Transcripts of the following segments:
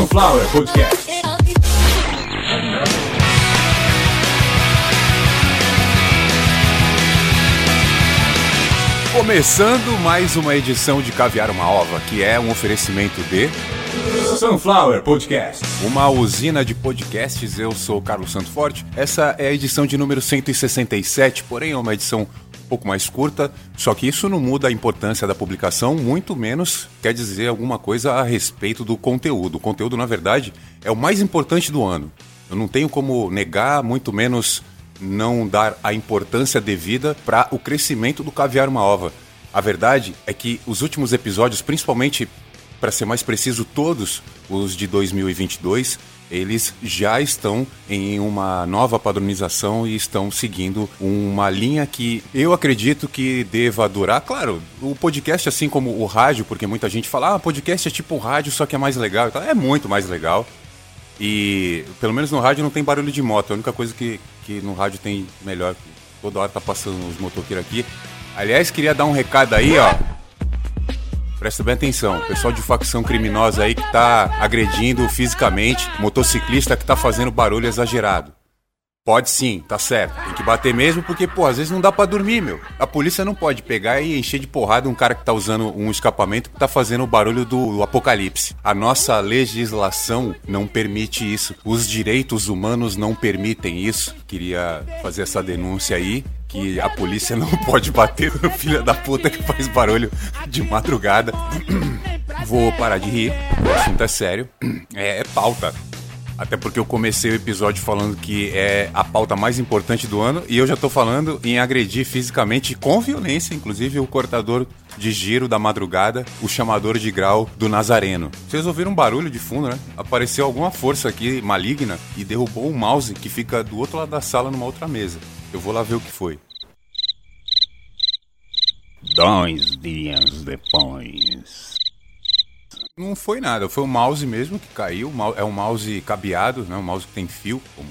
Sunflower Podcast. Começando mais uma edição de Caviar uma Ova, que é um oferecimento de Sunflower Podcast. uma usina de podcasts. Eu sou o Carlos Santo Forte. Essa é a edição de número 167, porém é uma edição pouco mais curta, só que isso não muda a importância da publicação, muito menos quer dizer alguma coisa a respeito do conteúdo. O conteúdo, na verdade, é o mais importante do ano. Eu não tenho como negar, muito menos não dar a importância devida para o crescimento do Caviar uma Ova. A verdade é que os últimos episódios, principalmente, para ser mais preciso, todos os de 2022, eles já estão em uma nova padronização e estão seguindo uma linha que eu acredito que deva durar. Claro, o podcast, assim como o rádio, porque muita gente fala, ah, podcast é tipo rádio, só que é mais legal. É muito mais legal. E pelo menos no rádio não tem barulho de moto. A única coisa que, que no rádio tem melhor. Toda hora tá passando os motoqueiros aqui. Aliás, queria dar um recado aí, ó. Presta bem atenção, pessoal de facção criminosa aí que tá agredindo fisicamente, motociclista que tá fazendo barulho exagerado. Pode sim, tá certo. Tem que bater mesmo porque, pô, às vezes não dá pra dormir, meu. A polícia não pode pegar e encher de porrada um cara que tá usando um escapamento que tá fazendo o barulho do apocalipse. A nossa legislação não permite isso. Os direitos humanos não permitem isso. Queria fazer essa denúncia aí que a polícia não pode bater no filho da puta que faz barulho de madrugada. Vou parar de rir, o assunto é sério. É, é pauta. Até porque eu comecei o episódio falando que é a pauta mais importante do ano e eu já tô falando em agredir fisicamente com violência, inclusive o cortador de giro da madrugada, o chamador de grau do Nazareno. Vocês ouviram um barulho de fundo, né? Apareceu alguma força aqui maligna e derrubou o mouse que fica do outro lado da sala numa outra mesa. Eu vou lá ver o que foi. Dois dias depois. Não foi nada, foi o mouse mesmo que caiu. É um mouse cabeado, né? um mouse que tem fio, como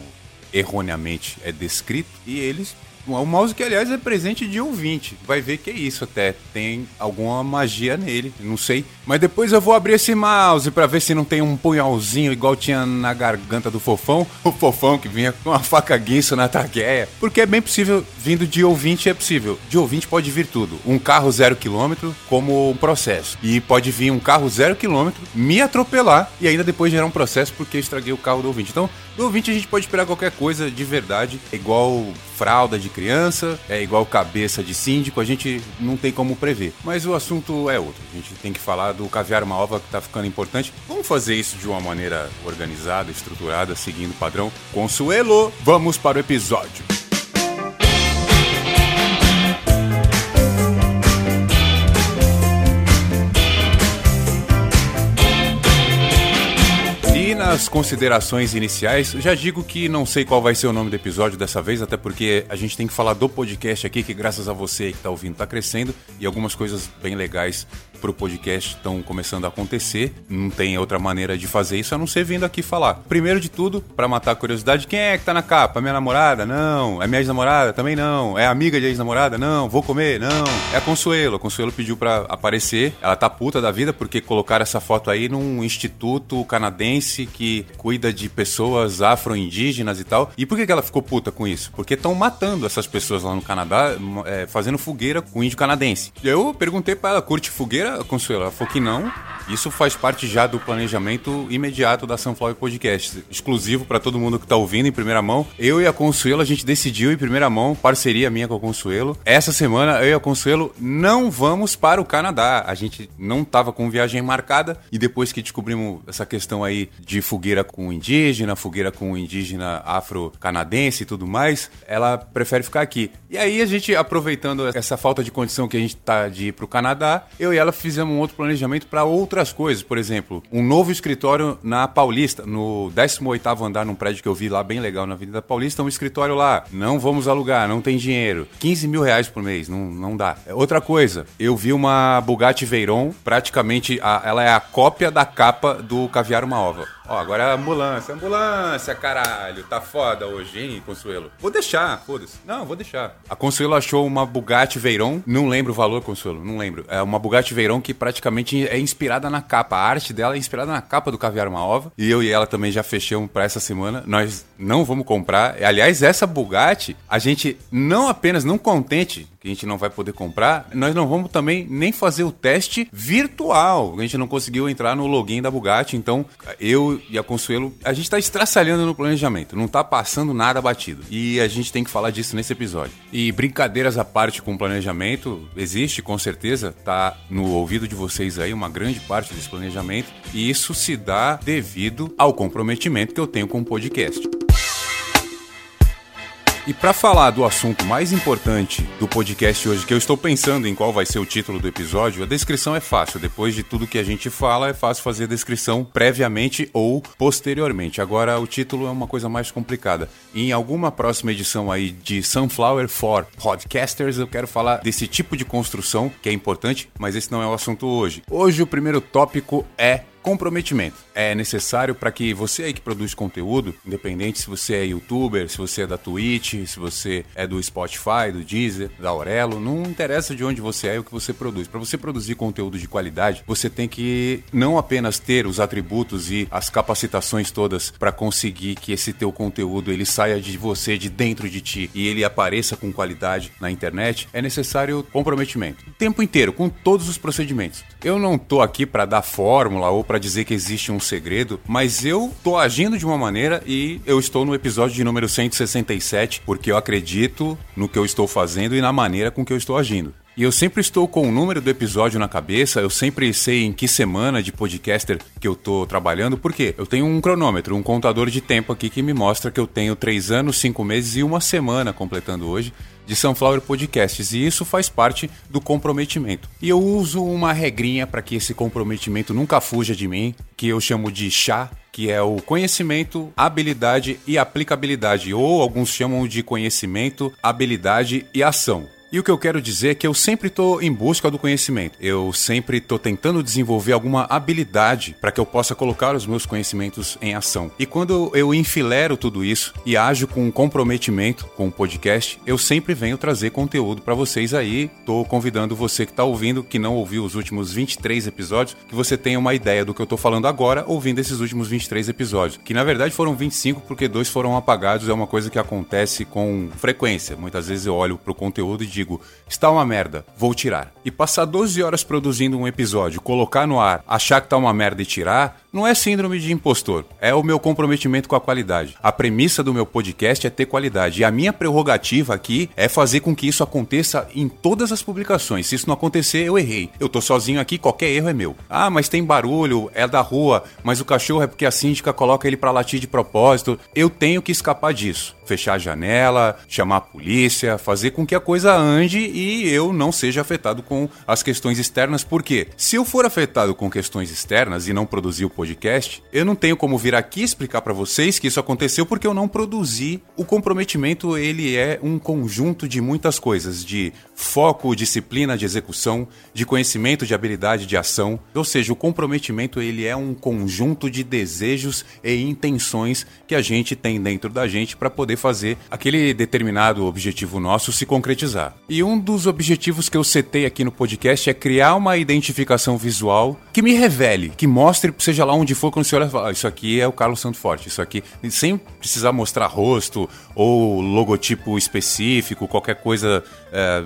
erroneamente é descrito. E eles. O mouse que, aliás, é presente de ouvinte. Vai ver que é isso até. Tem alguma magia nele, não sei. Mas depois eu vou abrir esse mouse pra ver se não tem um punhalzinho igual tinha na garganta do fofão. O fofão que vinha com uma faca guinso na traqueia. Porque é bem possível, vindo de ouvinte é possível. De ouvinte pode vir tudo. Um carro zero quilômetro como um processo. E pode vir um carro zero quilômetro, me atropelar e ainda depois gerar um processo porque estraguei o carro do ouvinte. Então, do ouvinte a gente pode esperar qualquer coisa de verdade. Igual fralda de criança, é igual cabeça de síndico, a gente não tem como prever. Mas o assunto é outro. A gente tem que falar do caviar uma ova que tá ficando importante. Vamos fazer isso de uma maneira organizada, estruturada, seguindo o padrão Consuelo. Vamos para o episódio. Nas considerações iniciais, já digo que não sei qual vai ser o nome do episódio dessa vez, até porque a gente tem que falar do podcast aqui, que graças a você que está ouvindo está crescendo e algumas coisas bem legais pro podcast estão começando a acontecer. Não tem outra maneira de fazer isso a não ser vindo aqui falar. Primeiro de tudo, para matar a curiosidade, quem é que tá na capa? Minha namorada? Não. É minha ex-namorada? Também não. É amiga de ex-namorada? Não. Vou comer? Não. É a Consuelo. A Consuelo pediu para aparecer. Ela tá puta da vida porque colocaram essa foto aí num instituto canadense que cuida de pessoas afro-indígenas e tal. E por que, que ela ficou puta com isso? Porque estão matando essas pessoas lá no Canadá, é, fazendo fogueira com índio canadense. Eu perguntei pra ela, curte fogueira, Consuelo? Ela falou que não. Isso faz parte já do planejamento imediato da Sunflower Podcast, exclusivo para todo mundo que tá ouvindo em primeira mão. Eu e a Consuelo, a gente decidiu em primeira mão, parceria minha com a Consuelo. Essa semana eu e a Consuelo não vamos para o Canadá. A gente não tava com viagem marcada e depois que descobrimos essa questão aí de fogueira com indígena, fogueira com indígena afro-canadense e tudo mais, ela prefere ficar aqui. E aí a gente aproveitando essa falta de condição que a gente tá de ir pro Canadá, eu e ela fizemos um outro planejamento para outras coisas, por exemplo, um novo escritório na Paulista, no 18º andar num prédio que eu vi lá bem legal na Avenida Paulista, um escritório lá. Não vamos alugar, não tem dinheiro. 15 mil reais por mês, não, não dá. Outra coisa, eu vi uma Bugatti Veyron, praticamente a- ela é a cópia da capa do Caviar Uma Ova. Ó, agora é ambulância, ambulância, caralho. Tá foda hoje, hein, Consuelo? Vou deixar, foda-se. Não, vou deixar. A Consuelo achou uma Bugatti Veyron, não lembro o valor, Consuelo, não lembro. É uma Bugatti Veyron que praticamente é inspirada na capa. A arte dela é inspirada na capa do Caviar Uma Ova. E eu e ela também já fechamos pra essa semana. Nós não vamos comprar. Aliás, essa Bugatti, a gente não apenas não contente que a gente não vai poder comprar, nós não vamos também nem fazer o teste virtual. A gente não conseguiu entrar no login da Bugatti, então eu e a Consuelo, a gente está estraçalhando no planejamento, não está passando nada batido. E a gente tem que falar disso nesse episódio. E brincadeiras à parte com o planejamento, existe com certeza, tá no ouvido de vocês aí uma grande parte desse planejamento, e isso se dá devido ao comprometimento que eu tenho com o podcast. E para falar do assunto mais importante do podcast hoje, que eu estou pensando em qual vai ser o título do episódio, a descrição é fácil. Depois de tudo que a gente fala, é fácil fazer a descrição previamente ou posteriormente. Agora, o título é uma coisa mais complicada. Em alguma próxima edição aí de Sunflower for Podcasters, eu quero falar desse tipo de construção que é importante, mas esse não é o assunto hoje. Hoje, o primeiro tópico é comprometimento. É necessário para que você aí que produz conteúdo, independente se você é youtuber, se você é da Twitch, se você é do Spotify, do Deezer, da Aurelo, não interessa de onde você é e o que você produz. Para você produzir conteúdo de qualidade, você tem que não apenas ter os atributos e as capacitações todas para conseguir que esse teu conteúdo ele saia de você, de dentro de ti e ele apareça com qualidade na internet, é necessário comprometimento. O tempo inteiro, com todos os procedimentos. Eu não tô aqui para dar fórmula ou para dizer que existe um segredo, mas eu tô agindo de uma maneira e eu estou no episódio de número 167 porque eu acredito no que eu estou fazendo e na maneira com que eu estou agindo. E eu sempre estou com o número do episódio na cabeça, eu sempre sei em que semana de podcaster que eu tô trabalhando, porque eu tenho um cronômetro, um contador de tempo aqui que me mostra que eu tenho três anos, cinco meses e uma semana completando hoje de Sunflower Podcasts e isso faz parte do comprometimento. E eu uso uma regrinha para que esse comprometimento nunca fuja de mim, que eu chamo de chá, que é o conhecimento, habilidade e aplicabilidade, ou alguns chamam de conhecimento, habilidade e ação. E o que eu quero dizer é que eu sempre estou em busca do conhecimento. Eu sempre estou tentando desenvolver alguma habilidade para que eu possa colocar os meus conhecimentos em ação. E quando eu enfilero tudo isso e ajo com comprometimento com o podcast, eu sempre venho trazer conteúdo para vocês aí. Estou convidando você que está ouvindo, que não ouviu os últimos 23 episódios, que você tenha uma ideia do que eu estou falando agora ouvindo esses últimos 23 episódios. Que na verdade foram 25 porque dois foram apagados. É uma coisa que acontece com frequência. Muitas vezes eu olho para o conteúdo e está uma merda, vou tirar. E passar 12 horas produzindo um episódio, colocar no ar, achar que tá uma merda e tirar, não é síndrome de impostor, é o meu comprometimento com a qualidade. A premissa do meu podcast é ter qualidade e a minha prerrogativa aqui é fazer com que isso aconteça em todas as publicações. Se isso não acontecer, eu errei. Eu tô sozinho aqui, qualquer erro é meu. Ah, mas tem barulho, é da rua, mas o cachorro é porque a síndica coloca ele para latir de propósito. Eu tenho que escapar disso. Fechar a janela, chamar a polícia, fazer com que a coisa ande e eu não seja afetado com as questões externas, porque se eu for afetado com questões externas e não produzir o podcast, eu não tenho como vir aqui explicar para vocês que isso aconteceu porque eu não produzi. O comprometimento ele é um conjunto de muitas coisas, de foco, disciplina de execução, de conhecimento, de habilidade, de ação. Ou seja, o comprometimento ele é um conjunto de desejos e intenções que a gente tem dentro da gente para poder fazer aquele determinado objetivo nosso se concretizar. E um dos objetivos que eu setei aqui no podcast é criar uma identificação visual que me revele, que mostre, seja lá onde for, quando você olha fala, ah, isso aqui é o Carlos Santo Forte, isso aqui, sem precisar mostrar rosto ou logotipo específico, qualquer coisa é,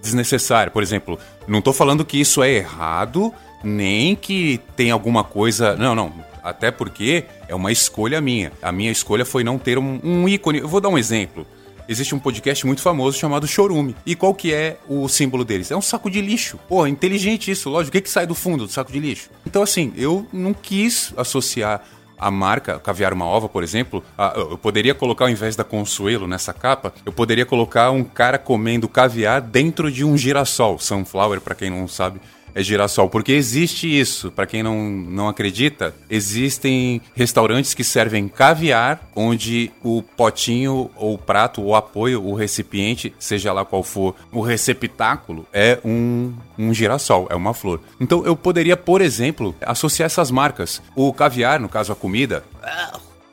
desnecessária. Por exemplo, não estou falando que isso é errado, nem que tem alguma coisa. Não, não. Até porque é uma escolha minha. A minha escolha foi não ter um, um ícone. Eu vou dar um exemplo existe um podcast muito famoso chamado Chorume. E qual que é o símbolo deles? É um saco de lixo. Pô, inteligente isso, lógico. O que, que sai do fundo do saco de lixo? Então, assim, eu não quis associar a marca Caviar Uma Ova, por exemplo, a, eu poderia colocar ao invés da Consuelo nessa capa, eu poderia colocar um cara comendo caviar dentro de um girassol. Sunflower, para quem não sabe, é girassol, porque existe isso. Para quem não, não acredita, existem restaurantes que servem caviar, onde o potinho ou prato, o apoio, o recipiente, seja lá qual for, o receptáculo é um, um girassol, é uma flor. Então eu poderia, por exemplo, associar essas marcas. O caviar, no caso a comida,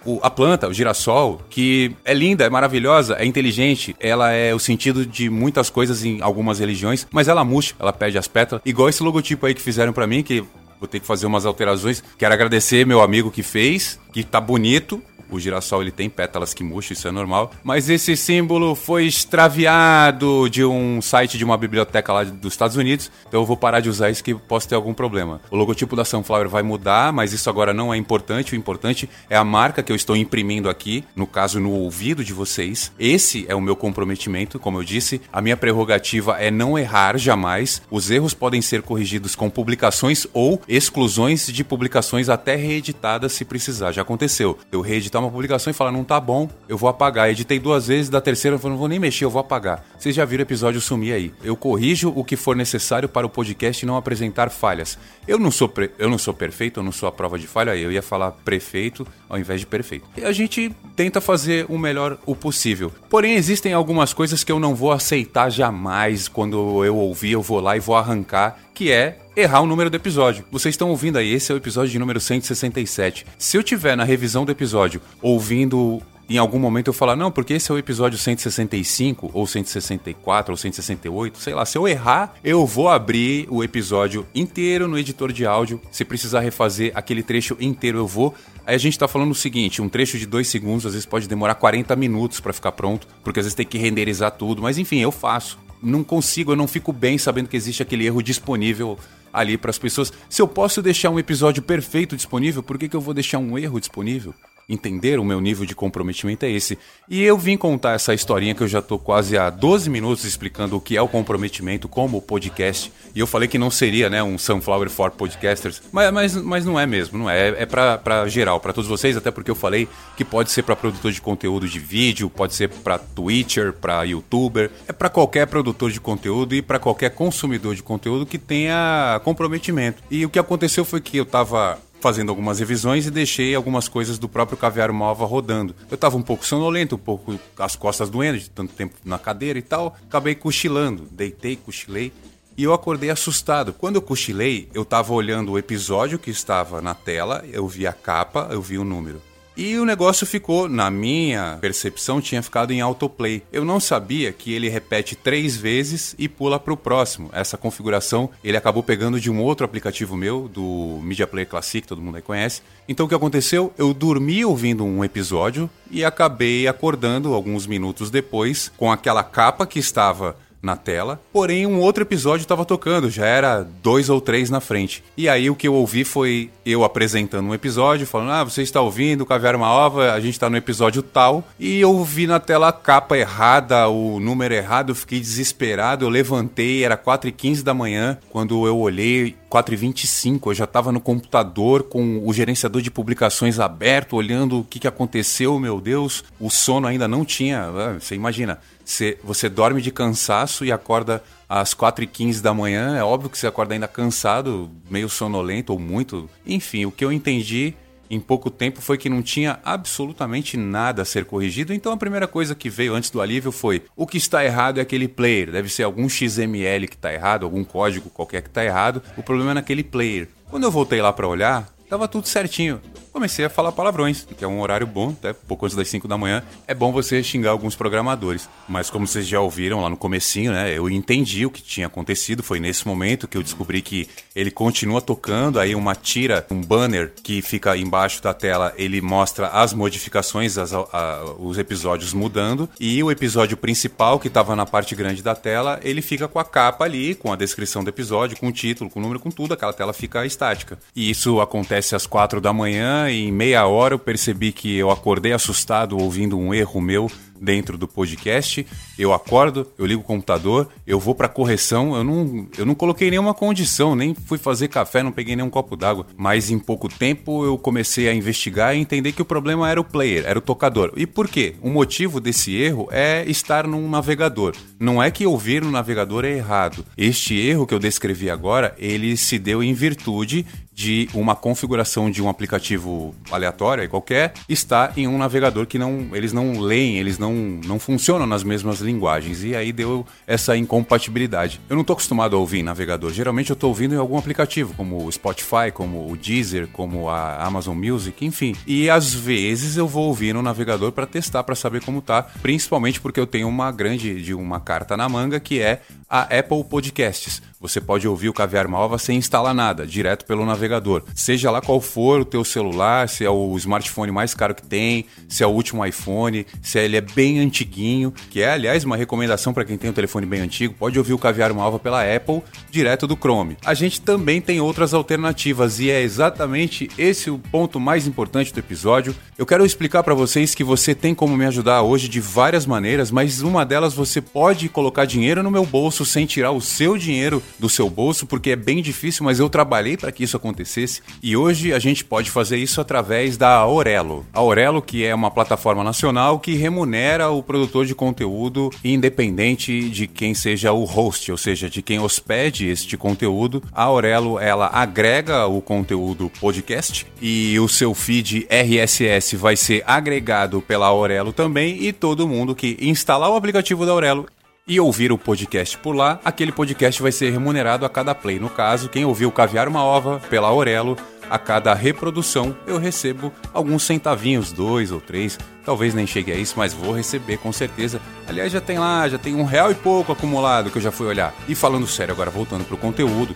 o, a planta, o girassol, que é linda, é maravilhosa, é inteligente, ela é o sentido de muitas coisas em algumas religiões, mas ela murcha, ela perde as pétalas. Igual esse logotipo aí que fizeram para mim, que vou ter que fazer umas alterações. Quero agradecer meu amigo que fez, que tá bonito, o girassol ele tem pétalas que murcham, isso é normal. Mas esse símbolo foi extraviado de um site de uma biblioteca lá dos Estados Unidos. Então eu vou parar de usar isso que posso ter algum problema. O logotipo da Sunflower vai mudar, mas isso agora não é importante. O importante é a marca que eu estou imprimindo aqui, no caso no ouvido de vocês. Esse é o meu comprometimento, como eu disse. A minha prerrogativa é não errar jamais. Os erros podem ser corrigidos com publicações ou exclusões de publicações até reeditadas se precisar. Já aconteceu. Eu reeditar editar uma publicação e falar, não tá bom, eu vou apagar. Editei duas vezes, da terceira eu não vou nem mexer, eu vou apagar. Vocês já viram o episódio sumir aí. Eu corrijo o que for necessário para o podcast não apresentar falhas. Eu não sou, eu não sou perfeito, eu não sou a prova de falha, eu ia falar prefeito ao invés de perfeito. E a gente tenta fazer o melhor o possível. Porém, existem algumas coisas que eu não vou aceitar jamais quando eu ouvir, eu vou lá e vou arrancar, que é errar o número do episódio. Vocês estão ouvindo aí, esse é o episódio de número 167. Se eu tiver na revisão do episódio ouvindo em algum momento eu falar, não, porque esse é o episódio 165, ou 164, ou 168, sei lá. Se eu errar, eu vou abrir o episódio inteiro no editor de áudio. Se precisar refazer aquele trecho inteiro, eu vou. Aí a gente tá falando o seguinte: um trecho de dois segundos às vezes pode demorar 40 minutos para ficar pronto, porque às vezes tem que renderizar tudo, mas enfim, eu faço. Não consigo, eu não fico bem sabendo que existe aquele erro disponível ali para as pessoas. Se eu posso deixar um episódio perfeito disponível, por que, que eu vou deixar um erro disponível? Entender o meu nível de comprometimento é esse. E eu vim contar essa historinha que eu já tô quase há 12 minutos explicando o que é o comprometimento como podcast. E eu falei que não seria, né, um Sunflower for Podcasters, mas, mas, mas não é mesmo, não é. É, é para geral, para todos vocês, até porque eu falei que pode ser para produtor de conteúdo de vídeo, pode ser para Twitcher, para YouTuber, é para qualquer produtor de conteúdo e para qualquer consumidor de conteúdo que tenha comprometimento. E o que aconteceu foi que eu tava fazendo algumas revisões e deixei algumas coisas do próprio Caviar Mova rodando. Eu estava um pouco sonolento, um pouco as costas doendo de tanto tempo na cadeira e tal. Acabei cochilando, deitei, cochilei e eu acordei assustado. Quando eu cochilei, eu estava olhando o episódio que estava na tela, eu vi a capa, eu vi o número. E o negócio ficou, na minha percepção, tinha ficado em autoplay. Eu não sabia que ele repete três vezes e pula para o próximo. Essa configuração ele acabou pegando de um outro aplicativo meu, do Media Player Classic, todo mundo aí conhece. Então o que aconteceu? Eu dormi ouvindo um episódio e acabei acordando alguns minutos depois com aquela capa que estava na tela, porém um outro episódio estava tocando, já era dois ou três na frente. E aí o que eu ouvi foi eu apresentando um episódio, falando: Ah, você está ouvindo Caviar uma Ova, a gente está no episódio tal. E eu vi na tela a capa errada, o número errado, eu fiquei desesperado, eu levantei, era 4h15 da manhã, quando eu olhei, 4h25, eu já estava no computador com o gerenciador de publicações aberto, olhando o que, que aconteceu, meu Deus, o sono ainda não tinha, ah, você imagina você, você dorme de cansaço e acorda às 4h15 da manhã. É óbvio que você acorda ainda cansado, meio sonolento ou muito. Enfim, o que eu entendi em pouco tempo foi que não tinha absolutamente nada a ser corrigido. Então a primeira coisa que veio antes do alívio foi: o que está errado é aquele player. Deve ser algum XML que está errado, algum código qualquer que está errado. O problema é naquele player. Quando eu voltei lá para olhar, Tava tudo certinho. Comecei a falar palavrões, que é um horário bom, até pouco antes das 5 da manhã. É bom você xingar alguns programadores. Mas como vocês já ouviram lá no comecinho, né? Eu entendi o que tinha acontecido. Foi nesse momento que eu descobri que ele continua tocando. Aí uma tira, um banner que fica embaixo da tela, ele mostra as modificações, as, a, os episódios mudando. E o episódio principal, que estava na parte grande da tela, ele fica com a capa ali, com a descrição do episódio, com o título, com o número, com tudo. Aquela tela fica estática. E isso acontece às quatro da manhã em meia hora eu percebi que eu acordei assustado ouvindo um erro meu dentro do podcast. Eu acordo, eu ligo o computador, eu vou para correção. Eu não, eu não coloquei nenhuma condição, nem fui fazer café, não peguei nenhum copo d'água. Mas em pouco tempo eu comecei a investigar e entender que o problema era o player, era o tocador. E por quê? O motivo desse erro é estar num navegador. Não é que ouvir no navegador é errado. Este erro que eu descrevi agora, ele se deu em virtude de uma configuração de um aplicativo aleatório e qualquer está em um navegador que não eles não leem, eles não, não funcionam nas mesmas linguagens e aí deu essa incompatibilidade. Eu não estou acostumado a ouvir em navegador, geralmente eu estou ouvindo em algum aplicativo, como o Spotify, como o Deezer, como a Amazon Music, enfim. E às vezes eu vou ouvir no navegador para testar, para saber como tá, principalmente porque eu tenho uma grande de uma carta na manga que é a Apple Podcasts. Você pode ouvir o Caviar Malva sem instalar nada, direto pelo navegador. Seja lá qual for o teu celular, se é o smartphone mais caro que tem, se é o último iPhone, se ele é bem antiguinho, que é, aliás, uma recomendação para quem tem um telefone bem antigo, pode ouvir o Caviar Malva pela Apple, direto do Chrome. A gente também tem outras alternativas e é exatamente esse o ponto mais importante do episódio. Eu quero explicar para vocês que você tem como me ajudar hoje de várias maneiras, mas uma delas você pode colocar dinheiro no meu bolso sem tirar o seu dinheiro do seu bolso, porque é bem difícil, mas eu trabalhei para que isso acontecesse e hoje a gente pode fazer isso através da Aurelo. A Aurelo, que é uma plataforma nacional que remunera o produtor de conteúdo independente de quem seja o host, ou seja, de quem hospede este conteúdo. A Aurelo, ela agrega o conteúdo podcast e o seu feed RSS vai ser agregado pela Aurelo também e todo mundo que instalar o aplicativo da Aurelo e ouvir o podcast por lá, aquele podcast vai ser remunerado a cada play. No caso, quem ouviu Caviar uma Ova pela Aurelo, a cada reprodução eu recebo alguns centavinhos, dois ou três, talvez nem chegue a isso, mas vou receber com certeza. Aliás, já tem lá, já tem um real e pouco acumulado que eu já fui olhar. E falando sério, agora voltando pro conteúdo,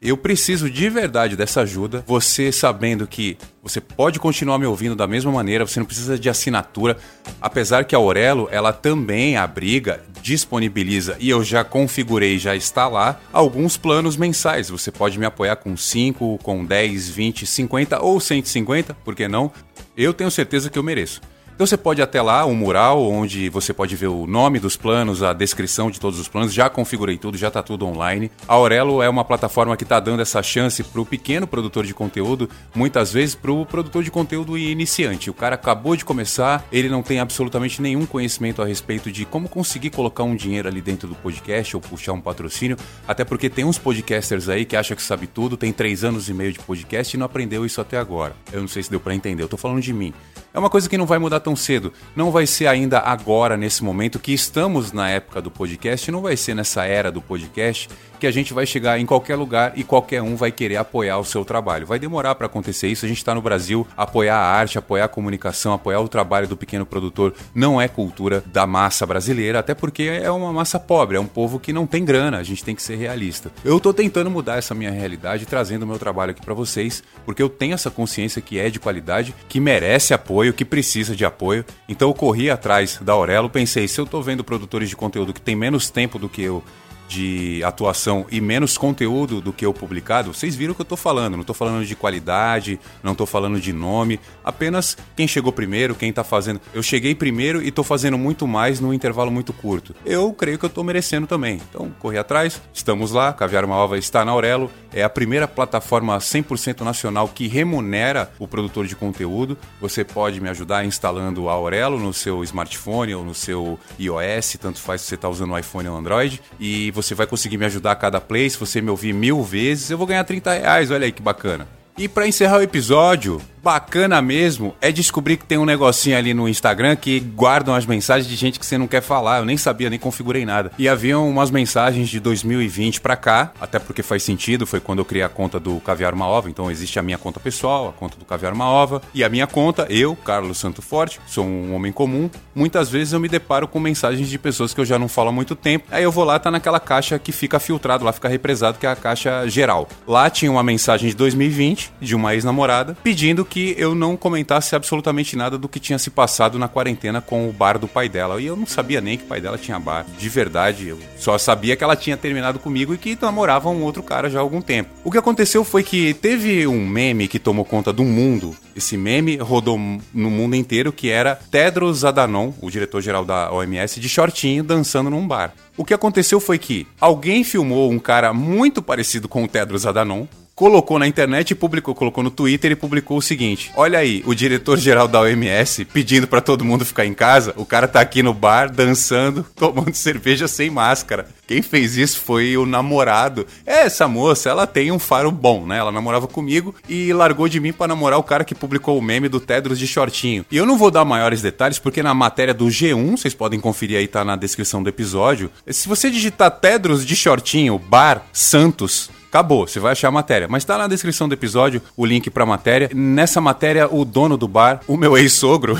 eu preciso de verdade dessa ajuda. Você sabendo que você pode continuar me ouvindo da mesma maneira, você não precisa de assinatura. Apesar que a Aurelo, ela também abriga, disponibiliza e eu já configurei, já está lá, alguns planos mensais. Você pode me apoiar com 5, com 10, 20, 50 ou 150, por que não? Eu tenho certeza que eu mereço. Então você pode ir até lá, um mural onde você pode ver o nome dos planos, a descrição de todos os planos. Já configurei tudo, já está tudo online. A Aurelo é uma plataforma que está dando essa chance para o pequeno produtor de conteúdo, muitas vezes para o produtor de conteúdo iniciante. O cara acabou de começar, ele não tem absolutamente nenhum conhecimento a respeito de como conseguir colocar um dinheiro ali dentro do podcast ou puxar um patrocínio. Até porque tem uns podcasters aí que acham que sabe tudo, tem três anos e meio de podcast e não aprendeu isso até agora. Eu não sei se deu para entender, eu estou falando de mim. É uma coisa que não vai mudar tão cedo. Não vai ser ainda agora, nesse momento que estamos na época do podcast, não vai ser nessa era do podcast que a gente vai chegar em qualquer lugar e qualquer um vai querer apoiar o seu trabalho. Vai demorar para acontecer isso. A gente está no Brasil, apoiar a arte, apoiar a comunicação, apoiar o trabalho do pequeno produtor não é cultura da massa brasileira, até porque é uma massa pobre, é um povo que não tem grana. A gente tem que ser realista. Eu estou tentando mudar essa minha realidade, trazendo o meu trabalho aqui para vocês, porque eu tenho essa consciência que é de qualidade, que merece apoio, que precisa de apoio. Então eu corri atrás da Aurelo, pensei, se eu estou vendo produtores de conteúdo que tem menos tempo do que eu de atuação e menos conteúdo do que o publicado, vocês viram o que eu estou falando. Não estou falando de qualidade, não estou falando de nome, apenas quem chegou primeiro, quem está fazendo. Eu cheguei primeiro e estou fazendo muito mais num intervalo muito curto. Eu creio que eu estou merecendo também. Então, corri atrás, estamos lá. Caviar uma Ova está na Aurelo, é a primeira plataforma 100% nacional que remunera o produtor de conteúdo. Você pode me ajudar instalando a Aurelo no seu smartphone ou no seu iOS, tanto faz se você está usando o iPhone ou Android. E você vai conseguir me ajudar a cada play. Se você me ouvir mil vezes, eu vou ganhar 30 reais. Olha aí que bacana. E para encerrar o episódio, bacana mesmo é descobrir que tem um negocinho ali no Instagram que guardam as mensagens de gente que você não quer falar. Eu nem sabia, nem configurei nada. E haviam umas mensagens de 2020 para cá, até porque faz sentido, foi quando eu criei a conta do Caviar Uma Ova. Então existe a minha conta pessoal, a conta do Caviar Uma Ova, e a minha conta, eu, Carlos Santo Forte, sou um homem comum. Muitas vezes eu me deparo com mensagens de pessoas que eu já não falo há muito tempo. Aí eu vou lá, tá naquela caixa que fica filtrado, lá fica represado, que é a caixa geral. Lá tinha uma mensagem de 2020 de uma ex-namorada pedindo que que eu não comentasse absolutamente nada do que tinha se passado na quarentena com o bar do pai dela. E eu não sabia nem que o pai dela tinha bar. De verdade, eu só sabia que ela tinha terminado comigo e que namorava um outro cara já há algum tempo. O que aconteceu foi que teve um meme que tomou conta do mundo. Esse meme rodou no mundo inteiro que era Tedros Adhanom, o diretor-geral da OMS, de shortinho dançando num bar. O que aconteceu foi que alguém filmou um cara muito parecido com o Tedros Adhanom, colocou na internet e publicou, colocou no Twitter e publicou o seguinte: Olha aí, o diretor-geral da OMS pedindo para todo mundo ficar em casa, o cara tá aqui no bar dançando, tomando cerveja sem máscara. Quem fez isso foi o namorado. É, essa moça, ela tem um faro bom, né? Ela namorava comigo e largou de mim para namorar o cara que publicou o meme do Tedros de shortinho. E eu não vou dar maiores detalhes porque na matéria do G1, vocês podem conferir aí, tá na descrição do episódio. Se você digitar Tedros de shortinho, bar Santos, Acabou, você vai achar a matéria. Mas tá na descrição do episódio o link pra matéria. Nessa matéria, o dono do bar, o meu ex-sogro,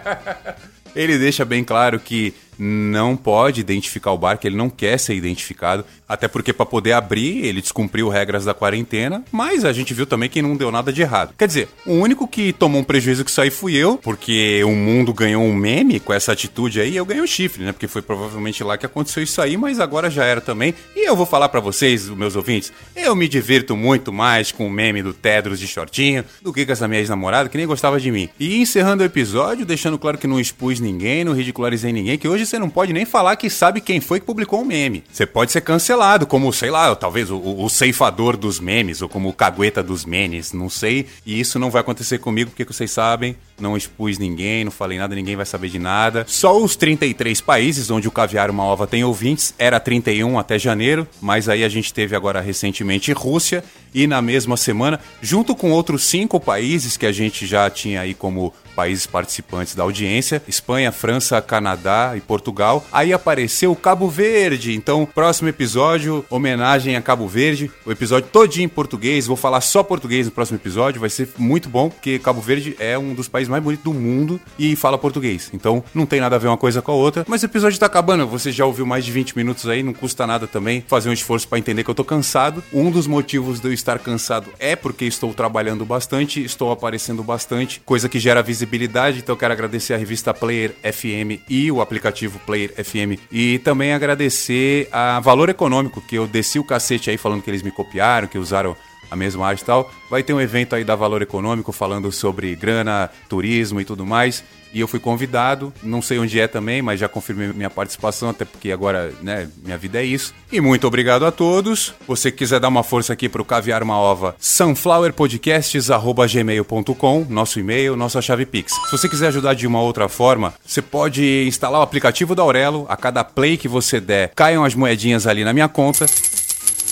ele deixa bem claro que não pode identificar o bar, que ele não quer ser identificado, até porque para poder abrir ele descumpriu regras da quarentena, mas a gente viu também que não deu nada de errado. Quer dizer, o único que tomou um prejuízo que isso aí fui eu, porque o mundo ganhou um meme com essa atitude aí, eu ganhei um chifre, né? Porque foi provavelmente lá que aconteceu isso aí, mas agora já era também. E eu vou falar para vocês, meus ouvintes, eu me divirto muito mais com o meme do Tedros de shortinho do que com essa minha ex-namorada que nem gostava de mim. E encerrando o episódio, deixando claro que não expus ninguém, não ridicularizei ninguém, que hoje você não pode nem falar que sabe quem foi que publicou o um meme. Você pode ser cancelado, como, sei lá, talvez o, o, ceifador dos memes, ou como o cagueta dos memes, não sei. E isso não vai acontecer comigo, porque vocês sabem, não expus ninguém, não falei nada, ninguém vai saber de nada. Só os 33 países onde o Caviar Uma Ova tem ouvintes, era 31 até janeiro, mas aí a gente teve agora recentemente Rússia, e na mesma semana, junto com outros cinco países que a gente já tinha aí como países participantes da audiência: Espanha, França, Canadá e Portugal. Aí apareceu Cabo Verde. Então, próximo episódio, homenagem a Cabo Verde. O episódio todinho em português. Vou falar só português no próximo episódio. Vai ser muito bom, porque Cabo Verde é um dos países mais bonitos do mundo e fala português. Então, não tem nada a ver uma coisa com a outra. Mas o episódio tá acabando. Você já ouviu mais de 20 minutos aí, não custa nada também fazer um esforço para entender que eu tô cansado. Um dos motivos de eu estar cansado é porque estou trabalhando bastante, estou aparecendo bastante, coisa que gera visibilidade visibilidade, então quero agradecer a revista Player FM e o aplicativo Player FM. E também agradecer a Valor Econômico, que eu desci o cacete aí falando que eles me copiaram, que usaram a mesma arte e tal. Vai ter um evento aí da Valor Econômico falando sobre grana, turismo e tudo mais. E eu fui convidado, não sei onde é também, mas já confirmei minha participação, até porque agora, né, minha vida é isso. E muito obrigado a todos. Você quiser dar uma força aqui pro Caviar uma Ova, sunflowerpodcasts@gmail.com, nosso e-mail, nossa chave Pix. Se você quiser ajudar de uma outra forma, você pode instalar o aplicativo da Aurelo, a cada play que você der, caiam as moedinhas ali na minha conta.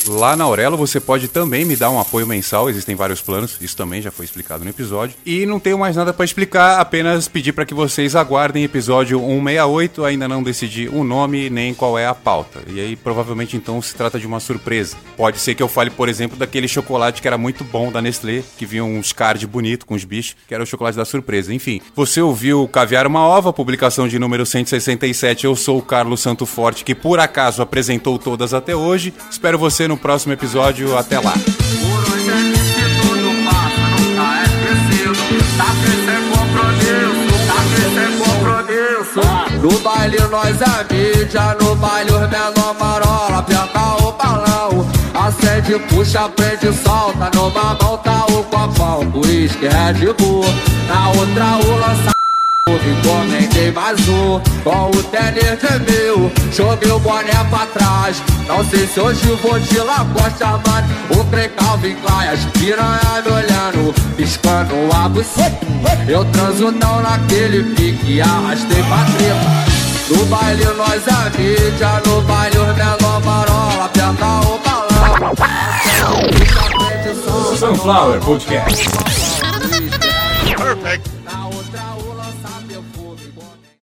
Lá na Aurelo você pode também me dar um apoio mensal, existem vários planos, isso também já foi explicado no episódio. E não tenho mais nada para explicar, apenas pedir para que vocês aguardem episódio 168, ainda não decidi o nome nem qual é a pauta. E aí provavelmente então se trata de uma surpresa. Pode ser que eu fale, por exemplo, daquele chocolate que era muito bom da Nestlé, que vinha uns card bonito com os bichos, que era o chocolate da surpresa. Enfim, você ouviu Caviar uma Ova, publicação de número 167. Eu sou o Carlos Santo Forte, que por acaso apresentou todas até hoje. Espero você no próximo episódio. Até lá. No baile nós é mídia, no baile os menor marola, aperta o balão. Acende, puxa, prende, solta, numa mão tá o copão, uísque, Red Bull, na outra o lança. Encomendei mais um. Com o tênis de mil Joguei o boné pra trás. Não sei se hoje vou de Lacoste Armado O trem Calvin Klein As piranha me olhando Piscando a buceta Eu transo não naquele pique Arrastei pra treta No baile nós é mídia No baile os menor marola Aperta o balão. Sunflower Podcast. Perfect